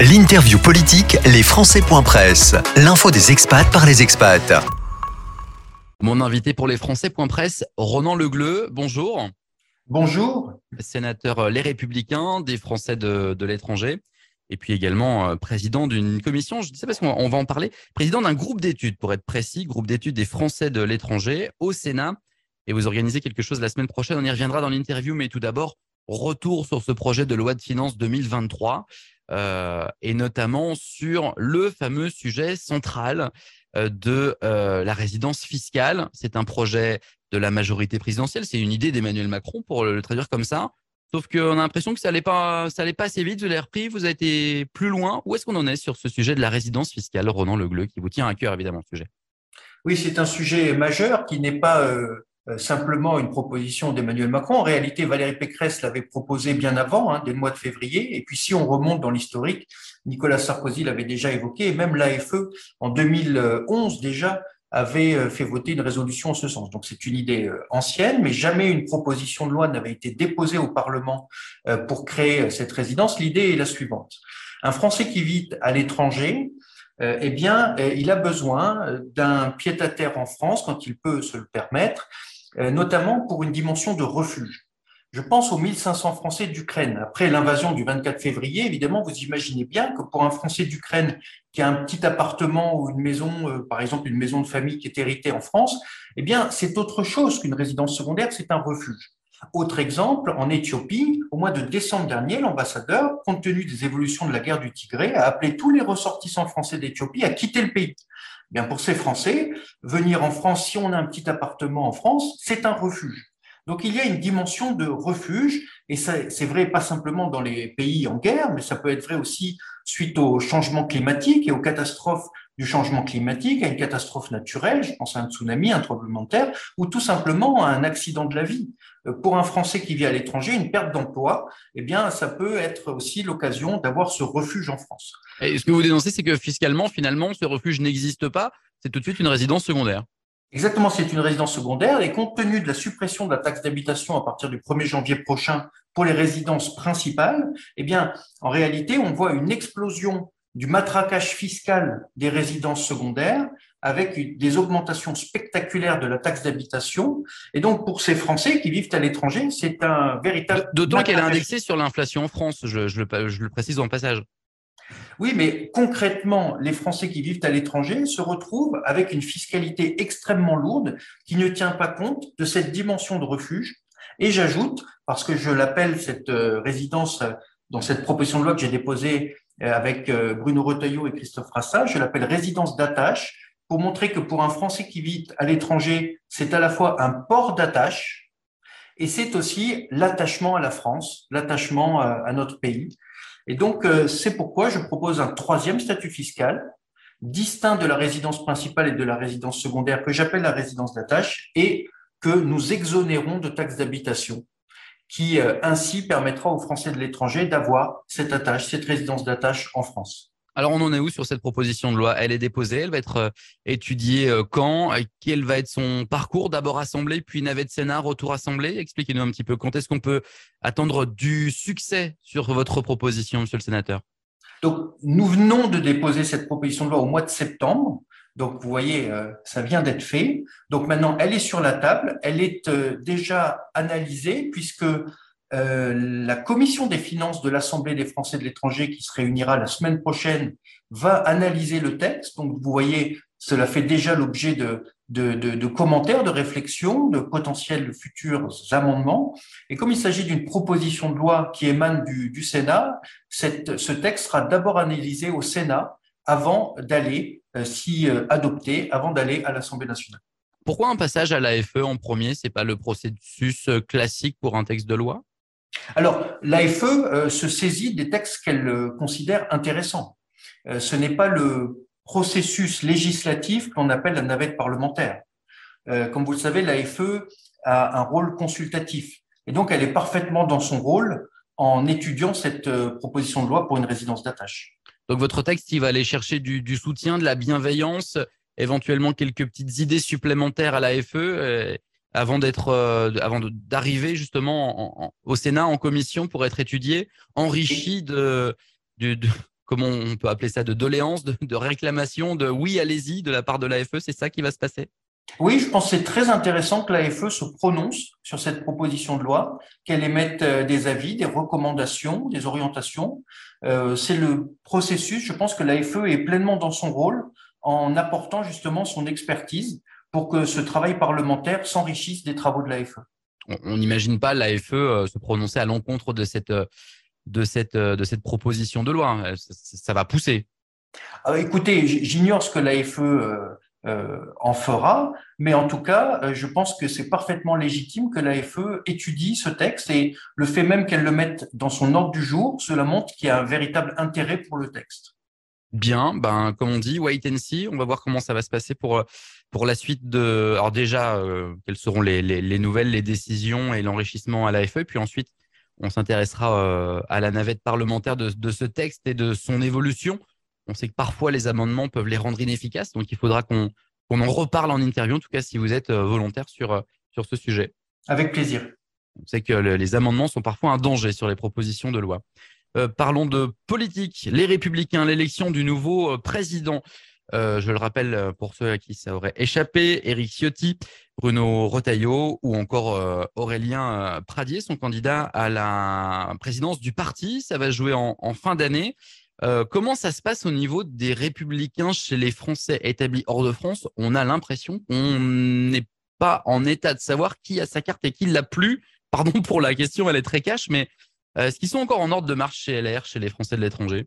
L'interview politique, les Presse. L'info des expats par les expats. Mon invité pour les Presse, Ronan Legleux. Bonjour. Bonjour. Sénateur euh, Les Républicains des Français de, l'étranger. Et puis également euh, président d'une commission, je dis ça parce qu'on va en parler, président d'un groupe d'études, pour être précis, groupe d'études des Français de l'étranger au Sénat. Et vous organisez quelque chose la semaine prochaine, on y reviendra dans l'interview, mais tout d'abord, retour sur ce projet de loi de finances 2023 euh, et notamment sur le fameux sujet central euh, de euh, la résidence fiscale. C'est un projet de la majorité présidentielle, c'est une idée d'Emmanuel Macron pour le traduire comme ça. Sauf qu'on a l'impression que ça n'allait pas, ça pas assez vite. Vous l'avez repris, vous avez été plus loin. Où est-ce qu'on en est sur ce sujet de la résidence fiscale, Ronan Legleux, qui vous tient à cœur évidemment ce sujet? Oui, c'est un sujet majeur qui n'est pas euh, simplement une proposition d'Emmanuel Macron. En réalité, Valérie Pécresse l'avait proposé bien avant, hein, dès le mois de février. Et puis, si on remonte dans l'historique, Nicolas Sarkozy l'avait déjà évoqué, et même l'AFE, en 2011 déjà, avait euh, fait voter une résolution en ce sens. Donc c'est une idée euh, ancienne, mais jamais une proposition de loi n'avait été déposée au Parlement pour créer cette résidence. L'idée est la suivante. Un Français qui vit à l'étranger, eh bien, il a besoin d'un pied-à-terre en France quand il peut se le permettre, euh, notamment pour une dimension de refuge. Je pense aux 1500 Français d'Ukraine. Après l'invasion du 24 février, évidemment, vous imaginez bien que pour un Français d'Ukraine qui a un petit appartement ou une maison, euh, par exemple une maison de famille qui est héritée en France, eh bien, c'est autre chose qu'une résidence secondaire, c'est un refuge. Autre exemple, en Éthiopie, au mois de décembre dernier, l'ambassadeur, compte tenu des évolutions de la guerre du Tigré, a appelé tous les ressortissants français d'Éthiopie à quitter le pays. Bien pour ces Français, venir en France, si on a un petit appartement en France, c'est un refuge. Donc il y a une dimension de refuge, et c'est vrai pas simplement dans les pays en guerre, mais ça peut être vrai aussi suite au changement climatique et aux catastrophes du changement climatique, à une catastrophe naturelle, je pense à un tsunami, un tremblement de terre, ou tout simplement à un accident de la vie. Euh, pour un Français qui vit à l'étranger, une perte d'emploi, eh bien, ça peut être aussi l'occasion d'avoir ce refuge en France. Et ce que vous dénoncez, c'est que fiscalement, finalement, ce refuge n'existe pas. C'est tout de suite une résidence secondaire. Exactement, c'est une résidence secondaire et compte tenu de la suppression de la taxe d'habitation à partir du 1er janvier prochain pour les résidences principales, eh bien, en réalité, on voit une explosion du matraquage fiscal des résidences secondaires avec des augmentations spectaculaires de la taxe d'habitation. Et donc, pour ces Français qui vivent à l'étranger, c'est un véritable... D'autant qu'elle est indexée sur l'inflation en France, je, je, le, je le précise en passage. Oui, mais concrètement, les Français qui vivent à l'étranger se retrouvent avec une fiscalité extrêmement lourde qui ne tient pas compte de cette dimension de refuge. Et j'ajoute, parce que je l'appelle cette euh, résidence euh, dans cette proposition de loi que j'ai déposée avec Bruno Retailleau et Christophe Rassa, je l'appelle résidence d'attache pour montrer que pour un Français qui vit à l'étranger, c'est à la fois un port d'attache et c'est aussi l'attachement à la France, l'attachement à notre pays. Et donc, euh, c'est pourquoi je propose un troisième statut fiscal, distinct de la résidence principale et de la résidence secondaire, que j'appelle la résidence d'attache, et que nous exonérons de taxes d'habitation, qui euh, ainsi permettra aux Français de l'étranger d'avoir cette attache, cette résidence d'attache en France. Alors, on en est où sur cette proposition de loi? Elle est déposée, elle va être euh, étudiée euh, quand? Quel va être son parcours? D'abord assemblée, puis navette Sénat, retour assemblée? Expliquez-nous un petit peu. Quand est-ce qu'on peut attendre du succès sur votre proposition, monsieur le sénateur? Donc, nous venons de déposer cette proposition de loi au mois de septembre. Donc, vous voyez, euh, ça vient d'être fait. Donc, maintenant, elle est sur la table. Elle est déjà analysée puisque euh, la commission des finances de l'Assemblée des Français de l'étranger qui se réunira la semaine prochaine va analyser le texte. Donc, vous voyez, cela fait déjà l'objet de, commentaires, de réflexions, de potentiels futurs amendements. Et comme il s'agit d'une proposition de loi qui émane du, Sénat, ce texte sera d'abord analysé au Sénat avant d'aller, euh, si euh, adopté, avant d'aller à l'Assemblée nationale. Pourquoi un passage à l'AFE en premier C'est pas le processus classique pour un texte de loi? Alors, l'AFE euh, se saisit des textes qu'elle euh, considère intéressants. Euh, ce n'est pas le processus législatif qu'on appelle la navette parlementaire. comme vous le savez, l'AFE a un rôle consultatif. Et donc, elle est parfaitement dans son rôle en étudiant cette proposition de loi pour une résidence d'attache. Donc, votre texte, il va aller chercher du, soutien, de la bienveillance, éventuellement quelques petites idées supplémentaires à l'AFE avant d'être, euh, avant d'arriver justement au Sénat en commission pour être étudié, enrichi de, comment on peut appeler ça, de doléances, de, de réclamations, de oui, allez-y de la part de l'AFE C'est ça qui va se passer? Oui, je pense que c'est très intéressant que l'AFE se prononce sur cette proposition de loi, qu'elle émette euh, des avis, des recommandations, des orientations. Euh, c'est le processus. Je pense que l'AFE est pleinement dans son rôle en apportant justement son expertise pour que ce travail parlementaire s'enrichisse des travaux de l'AFE. On n'imagine pas l'AFE euh, se prononcer à l'encontre de cette, de, cette, de cette proposition de loi. Ça, va pousser. écoutez, j'ignore ce que l'AFE euh, en fera, mais en tout cas, euh, je pense que c'est parfaitement légitime que l'AFE étudie ce texte et le fait même qu'elle le mette dans son ordre du jour, cela montre qu'il y a un véritable intérêt pour le texte. Bien, ben comme on dit, wait and see. On va voir comment ça va se passer pour pour la suite de. Alors déjà, euh, quelles seront les, les, nouvelles, les décisions et l'enrichissement à l'AFE, puis ensuite on s'intéressera à la navette parlementaire de, de ce texte et de son évolution. On sait que parfois les amendements peuvent les rendre inefficaces, donc il faudra qu'on en reparle en interview, en tout cas si vous êtes euh, volontaire sur, euh, sur ce sujet. Avec plaisir. On sait que les amendements sont parfois un danger sur les propositions de loi. Euh, parlons de politique. Les Républicains, l'élection du nouveau président. je le rappelle pour ceux à qui ça aurait échappé, Éric Ciotti, Bruno Retailleau ou encore Aurélien Pradier sont candidats à la présidence du parti. Ça va jouer en fin d'année. Euh, comment ça se passe au niveau des républicains chez les Français établis hors de France? On a l'impression qu'on n'est pas en état de savoir qui a sa carte et qui l'a plus. Pardon pour la question, elle est très cash, mais euh, est-ce qu'ils sont encore en ordre de marche chez LR, chez les Français de l'étranger?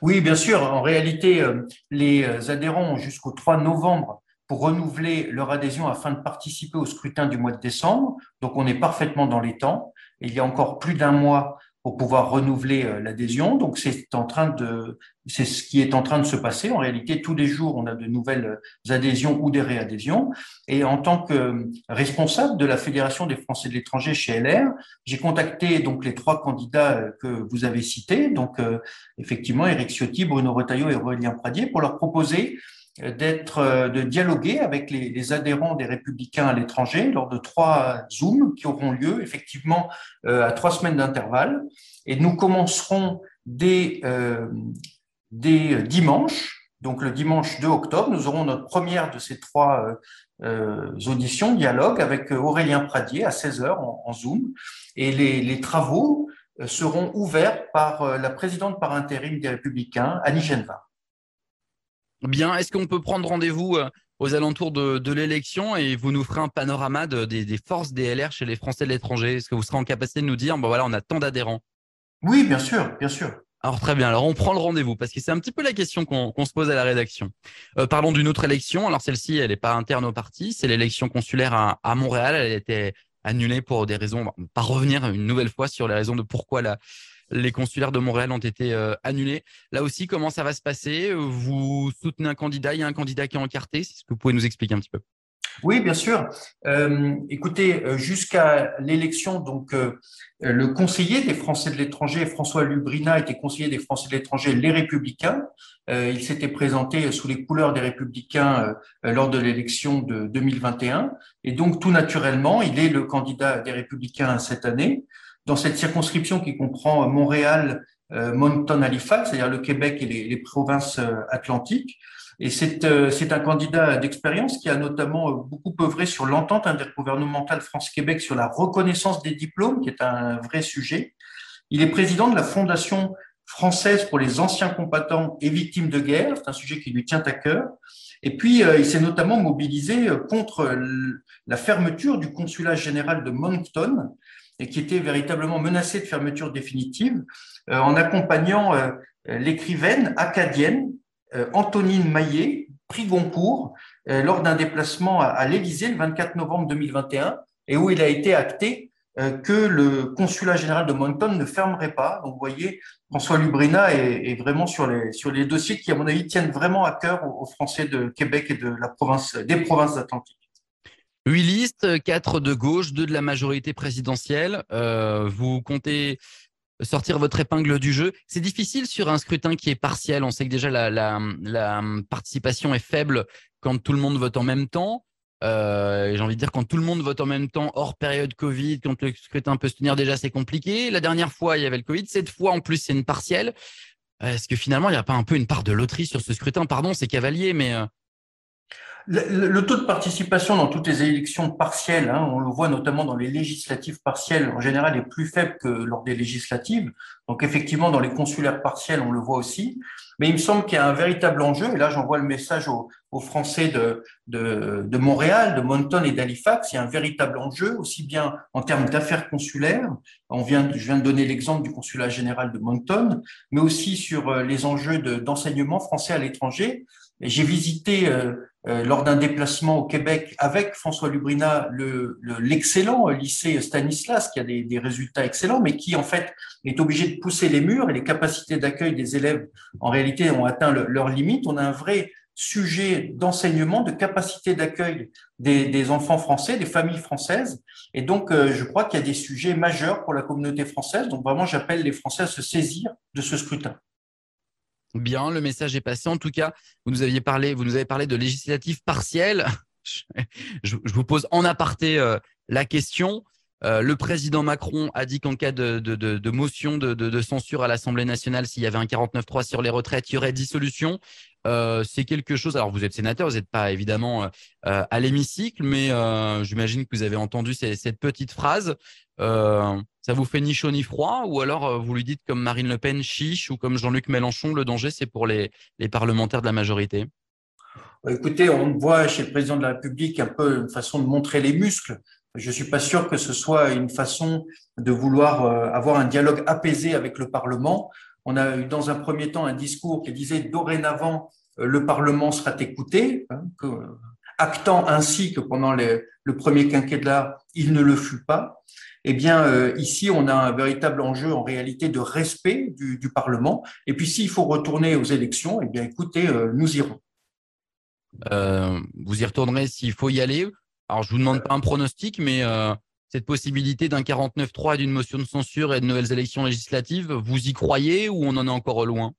Oui, bien sûr. En réalité, euh, les adhérents ont jusqu'au 3 novembre pour renouveler leur adhésion afin de participer au scrutin du mois de décembre. Donc, on est parfaitement dans les temps. Il y a encore plus d'un mois pour pouvoir renouveler euh, l'adhésion. Donc c'est en train de, c'est ce qui est en train de se passer. En réalité, tous les jours, on a de nouvelles euh, adhésions ou des réadhésions. Et en tant que responsable de la Fédération des Français de l'étranger chez LR, j'ai contacté donc les trois candidats euh, que vous avez cités. Donc effectivement, Éric Ciotti, Bruno Retailleau et Aurélien Pradier, pour leur proposer d'être, de dialoguer avec les, les, adhérents des Républicains à l'étranger lors de trois zooms qui auront lieu effectivement à trois semaines d'intervalle. Et nous commencerons dès, euh, dès dimanche, donc le dimanche 2 octobre, nous aurons notre première de ces trois euh, euh auditions, dialogue avec Aurélien Pradier à 16h en, en Zoom. Et les, les travaux seront ouverts par la présidente par intérim des Républicains, Annie Geneva. Bien, est-ce qu'on peut prendre rendez-vous euh, aux alentours de, l'élection et vous nous ferez un panorama des, forces des LR chez les Français de l'étranger? Est-ce que vous serez en capacité de nous dire, bon voilà, on a tant d'adhérents? Oui, bien sûr, bien sûr. Alors très bien, alors on prend le rendez-vous parce que c'est un petit peu la question qu'on se pose à la rédaction. Euh, parlons d'une autre élection. Alors celle-ci, elle n'est pas interne au parti, c'est l'élection consulaire à, à, Montréal. Elle a été annulée pour des raisons, pas revenir une nouvelle fois sur les raisons de pourquoi la, les consulaires de Montréal ont été euh, annulés. Là aussi, comment ça va se passer? Vous soutenez un candidat, il y a un candidat qui est encarté. C'est ce que vous pouvez nous expliquer un petit peu oui, bien sûr. Euh, écoutez, euh, jusqu'à l'élection, donc le conseiller des Français de l'étranger, François Lubrina, était conseiller des Français de l'étranger, les Républicains. il s'était présenté sous les couleurs des Républicains lors de l'élection de 2021, et donc tout naturellement, il est le candidat des Républicains cette année dans cette circonscription qui comprend Montréal, euh, Moncton, Halifax, c'est-à-dire le Québec et les, provinces euh, atlantiques. Et euh, c'est un candidat d'expérience qui a notamment beaucoup œuvré sur l'entente intergouvernementale France-Québec sur la reconnaissance des diplômes, qui est un vrai sujet. Il est président de la Fondation française pour les anciens combattants et victimes de guerre, c'est un sujet qui lui tient à cœur. Et puis, il s'est notamment mobilisé contre la fermeture du consulat général de Moncton, et qui était véritablement menacé de fermeture définitive, euh, en accompagnant euh, l'écrivaine acadienne euh, Antonine Maillet, prix Goncourt, lors d'un déplacement à, l'Élysée le 24 novembre 2021, et où il a été acté que le consulat général de Moncton ne fermerait pas. Donc, vous voyez, François Lubrina est, vraiment sur les, dossiers qui, à mon avis, tiennent vraiment à cœur aux, Français de Québec et des provinces atlantiques. Huit listes, quatre de gauche, deux de la majorité présidentielle. Euh, vous comptez sortir votre épingle du jeu. C'est difficile sur un scrutin qui est partiel. On sait que déjà la, participation est faible quand tout le monde vote en même temps. Euh, J'ai envie de dire quand tout le monde vote en même temps, hors période Covid, quand le scrutin peut se tenir déjà, c'est compliqué. La dernière fois, il y avait le Covid. Cette fois, en plus, c'est une partielle. Est-ce que finalement, il n'y a pas un peu une part de loterie sur ce scrutin? Pardon, c'est cavalier, mais le, taux de participation dans toutes les élections partielles, hein, on le voit notamment dans les législatives partielles, en général est plus faible que lors des législatives. Donc effectivement, dans les consulaires partielles, on le voit aussi. Mais il me semble qu'il y a un véritable enjeu, et là j'envoie le message aux, Français de, de, Montréal, de Moncton et d'Halifax, il y a un véritable enjeu, aussi bien en termes d'affaires consulaires, on vient, je viens de donner l'exemple du consulat général de Moncton, mais aussi sur euh, les enjeux d'enseignement français à l'étranger. J'ai visité euh, euh, lors d'un déplacement au Québec avec François Lubrina l'excellent le, lycée Stanislas qui a des, des, résultats excellents, mais qui en fait est obligé de pousser les murs et les capacités d'accueil des élèves en réalité ont atteint leurs limites. On a un vrai sujet d'enseignement, de capacité d'accueil des, des, enfants français, des familles françaises. Et donc, euh, je crois qu'il y a des sujets majeurs pour la communauté française. Donc, vraiment, j'appelle les Français à se saisir de ce scrutin. Bien, le message est passé. En tout cas, vous nous aviez parlé, vous nous avez parlé de législative partielle. Je, vous pose en aparté euh, la question. Euh, le président Macron a dit qu'en cas de, motion de, censure à l'Assemblée nationale, s'il y avait un 49-3 sur les retraites, il y aurait dissolution. Euh, c'est quelque chose. Alors, vous êtes sénateur, vous n'êtes pas évidemment euh, à l'hémicycle, mais j'imagine que vous avez entendu cette petite phrase. ça vous fait ni chaud ni froid, ou alors vous lui dites comme Marine Le Pen chiche ou comme Jean-Luc Mélenchon, le danger c'est pour les, les parlementaires de la majorité? Écoutez, on voit chez le président de la République un peu une façon de montrer les muscles. Je suis pas sûr que ce soit une façon de vouloir euh, avoir un dialogue apaisé avec le Parlement. On a eu dans un premier temps un discours qui disait dorénavant euh, le Parlement sera écouté, hein, actant ainsi que pendant le premier quinquennat il ne le fut pas. Eh bien, euh, ici, on a un véritable enjeu en réalité de respect du, Parlement. Et puis, s'il faut retourner aux élections, eh bien, écoutez, nous irons. vous y retournerez s'il faut y aller. Alors, je vous demande pas un pronostic, mais euh, cette possibilité d'un 49-3 d'une motion de censure et de nouvelles élections législatives, vous y croyez ou on en est encore loin?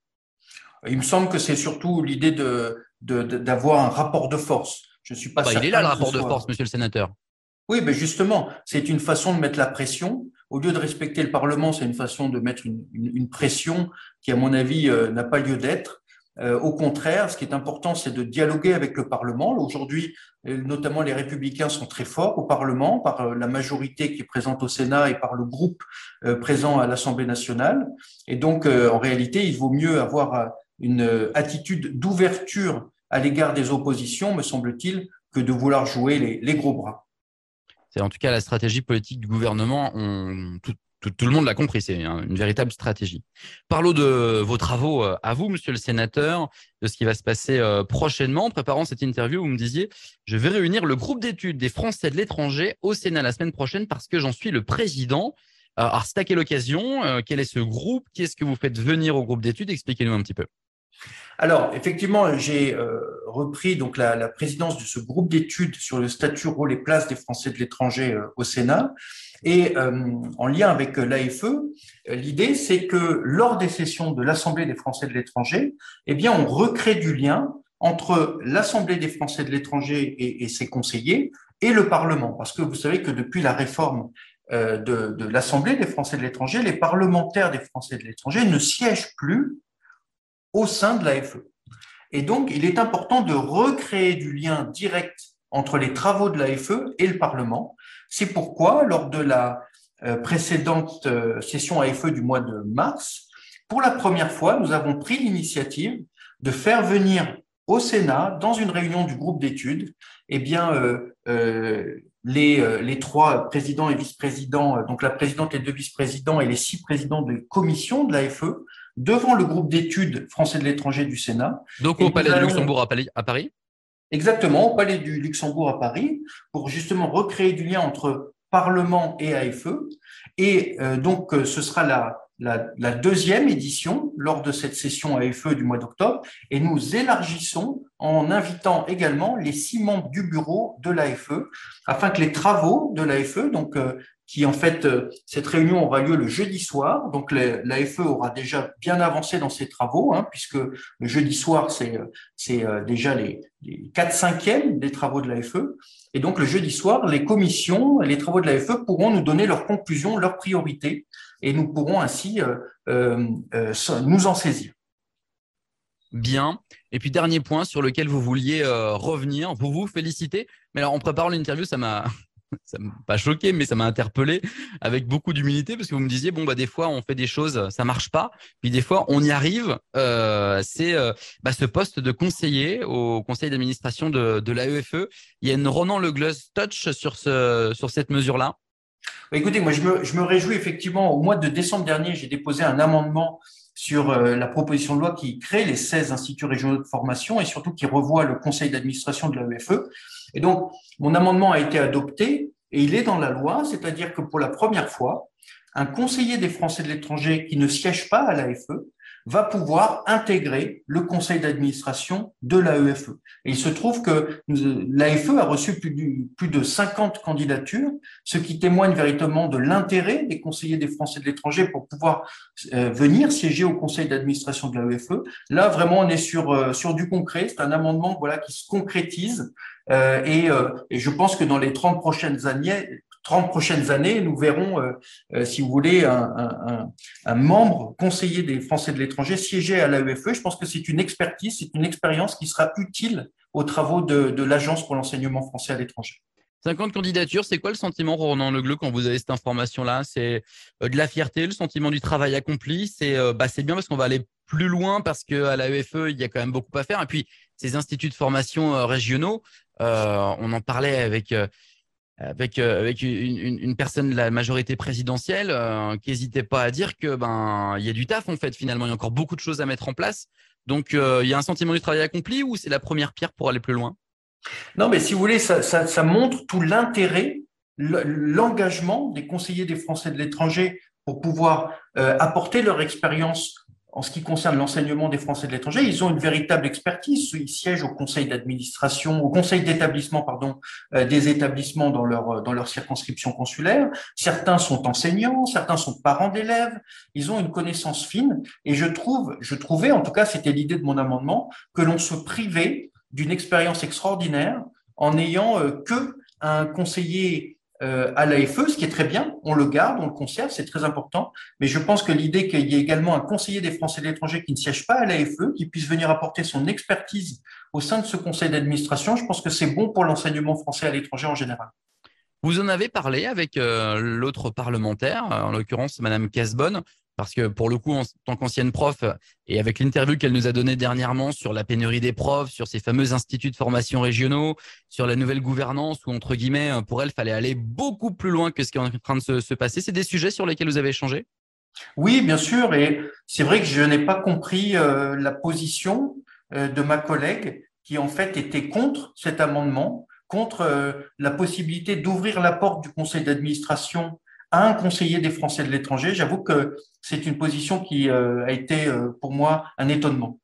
Il me semble que c'est surtout l'idée de, d'avoir un rapport de force. Je suis pas. Bah, il est là le rapport de force, monsieur le sénateur. Oui, mais justement, c'est une façon de mettre la pression. Au lieu de respecter le Parlement, c'est une façon de mettre une, pression qui, à mon avis, euh, n'a pas lieu d'être. Euh, au contraire, ce qui est important, c'est de dialoguer avec le Parlement. Aujourd'hui, euh, notamment les républicains sont très forts au Parlement par euh, la majorité qui est présente au Sénat et par le groupe présent à l'Assemblée nationale. Et donc, en réalité, il vaut mieux avoir une attitude d'ouverture à l'égard des oppositions, me semble-t-il, que de vouloir jouer les, gros bras. C'est en tout cas la stratégie politique du gouvernement. Tout, le monde l'a compris, c'est une véritable stratégie. Parlons de vos travaux euh, à vous, monsieur le sénateur, de ce qui va se passer euh, prochainement. En préparant cette interview, vous me disiez, je vais réunir le groupe d'études des Français de l'étranger au Sénat la semaine prochaine parce que j'en suis le président. Euh, alors, c'est à quelle Quel est ce groupe? Qu'est-ce que vous faites venir au groupe d'études? Expliquez-nous un petit peu. Alors, effectivement, j'ai repris donc la, présidence de ce groupe d'études sur le statut, rôle et place des Français de l'étranger au Sénat. Et euh, en lien avec l'AFE, l'idée, c'est que lors des sessions de l'Assemblée des Français de l'étranger, eh on recrée du lien entre l'Assemblée des Français de l'étranger et, ses conseillers et le Parlement. Parce que vous savez que depuis la réforme euh, de l'Assemblée des Français de l'étranger, les parlementaires des Français de l'étranger ne siègent plus au sein de l'AFE. Et donc, il est important de recréer du lien direct entre les travaux de l'AFE et le Parlement. C'est pourquoi, lors de la euh, précédente euh, session AFE du mois de mars, pour la première fois, nous avons pris l'initiative de faire venir au Sénat, dans une réunion du groupe d'études, eh bien, euh, les, les, trois présidents et vice-présidents, donc la présidente et deux vice-présidents et les six présidents de commission de l'AFE, devant le groupe d'études français de l'étranger du Sénat. Donc au Palais de Luxembourg à Paris? Exactement, au Palais du Luxembourg à Paris, pour justement recréer du lien entre Parlement et AFE. Et euh, donc, euh, ce sera la, la, la, deuxième édition lors de cette session AFE du mois d'octobre. Et nous élargissons en invitant également les six membres du bureau de l'AFE, afin que les travaux de l'AFE, donc euh, qui en fait, euh, cette réunion aura lieu le jeudi soir. Donc l'AFE aura déjà bien avancé dans ses travaux, hein, puisque le jeudi soir, c'est euh, déjà les, les 4 cinquièmes des travaux de l'AFE. Et donc le jeudi soir, les commissions, les travaux de l'AFE pourront nous donner leurs conclusions, leurs priorités, et nous pourrons ainsi euh, nous en saisir. Bien. Et puis dernier point sur lequel vous vouliez revenir, vous vous féliciter. Mais alors en préparant l'interview, ça m'a m'a pas choqué, mais ça m'a interpellé avec beaucoup d'humilité parce que vous me disiez bon bah des fois on fait des choses, ça marche pas, puis des fois on y arrive. Euh, c'est euh, bah, ce poste de conseiller au conseil d'administration de, l'AEFE. Il y a une Ronan Le Gloss touch sur ce sur cette mesure là. Bah, écoutez, moi je me, je me réjouis effectivement. Au mois de décembre dernier, j'ai déposé un amendement sur euh, la proposition de loi qui crée les 16 instituts régionaux de formation et surtout qui revoit le conseil d'administration de l'AEFE. Et donc, mon amendement a été adopté et il est dans la loi, c'est-à-dire que pour la première fois, un conseiller des Français de l'étranger qui ne siège pas à l'AFE va pouvoir intégrer le conseil d'administration de l'AEFE. Il se trouve que l'AFE a reçu plus, de 50 candidatures, ce qui témoigne véritablement de l'intérêt des conseillers des Français de l'étranger pour pouvoir euh, venir siéger au conseil d'administration de l'AEFE. Là, vraiment, on est sur, euh, sur du concret. C'est un amendement voilà, qui se concrétise euh, et, euh, et, je pense que dans les 30 prochaines années, 30 prochaines années, nous verrons, euh, si vous voulez, un, membre conseiller des Français de l'étranger siéger à l'AEFE. Je pense que c'est une expertise, c'est une expérience qui sera utile aux travaux de, l'Agence pour l'enseignement français à l'étranger. 50 candidatures, c'est quoi le sentiment, Ronan Legleu, quand vous avez cette information-là? C'est de la fierté, le sentiment du travail accompli? C'est bah, bien parce qu'on va aller plus loin parce qu'à l'AEFE, il y a quand même beaucoup à faire. Et puis, ces instituts de formation régionaux, euh, on en parlait avec euh, avec euh, avec une, une, personne de la majorité présidentielle qui n'hésitait pas à dire que ben il y a du taf en fait finalement. Il y a encore beaucoup de choses à mettre en place. Donc il y a un sentiment du travail accompli ou c'est la première pierre pour aller plus loin? Non mais si vous voulez ça, ça, ça montre tout l'intérêt l'engagement des conseillers des Français de l'étranger pour pouvoir apporter leur expérience en ce qui concerne l'enseignement des Français de l'étranger, ils ont une véritable expertise. Ils siègent au conseil d'administration, au conseil d'établissement, pardon, euh, des établissements dans leur dans leur circonscription consulaire. Certains sont enseignants, certains sont parents d'élèves. Ils ont une connaissance fine. Et je trouve, je trouvais, en tout cas, c'était l'idée de mon amendement, que l'on se privait d'une expérience extraordinaire en n'ayant euh, que un conseiller euh, à l'AFE, ce qui est très bien, on le garde, on le conserve, c'est très important. Mais je pense que l'idée qu'il y ait également un conseiller des Français de l'étranger qui ne siège pas à l'AFE, qui puisse venir apporter son expertise au sein de ce conseil d'administration, je pense que c'est bon pour l'enseignement français à l'étranger en général. Vous en avez parlé avec euh, l'autre parlementaire, en l'occurrence Madame Casbonne, parce que pour le coup, en tant qu'ancienne prof, et avec l'interview qu'elle nous a donnée dernièrement sur la pénurie des profs, sur ces fameux instituts de formation régionaux, sur la nouvelle gouvernance, où entre guillemets, pour elle, fallait aller beaucoup plus loin que ce qui est en train de se, passer. C'est des sujets sur lesquels vous avez échangé? Oui, bien sûr. Et c'est vrai que je n'ai pas compris euh, la position euh, de ma collègue qui en fait était contre cet amendement, contre euh, la possibilité d'ouvrir la porte du conseil d'administration un conseiller des Français de l'étranger. J'avoue que c'est une position qui euh, a été euh, pour moi un étonnement.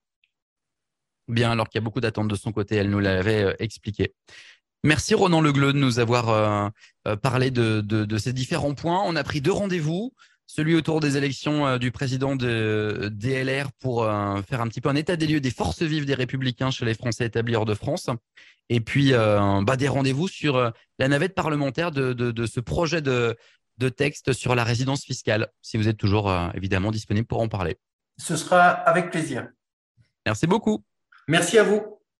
Bien, alors qu'il y a beaucoup d'attentes de son côté, elle nous l'avait euh, expliqué. Merci Ronan Legleux de nous avoir parlé de, ces différents points. On a pris deux rendez-vous, celui autour des élections du président de DLR pour faire un petit peu un état des lieux des forces vives des républicains chez les Français établis hors de France. Et puis bah, des rendez-vous sur la navette parlementaire de ce projet de, de texte sur la résidence fiscale, si vous êtes toujours euh, évidemment disponible pour en parler. Ce sera avec plaisir. Merci beaucoup. Merci à vous.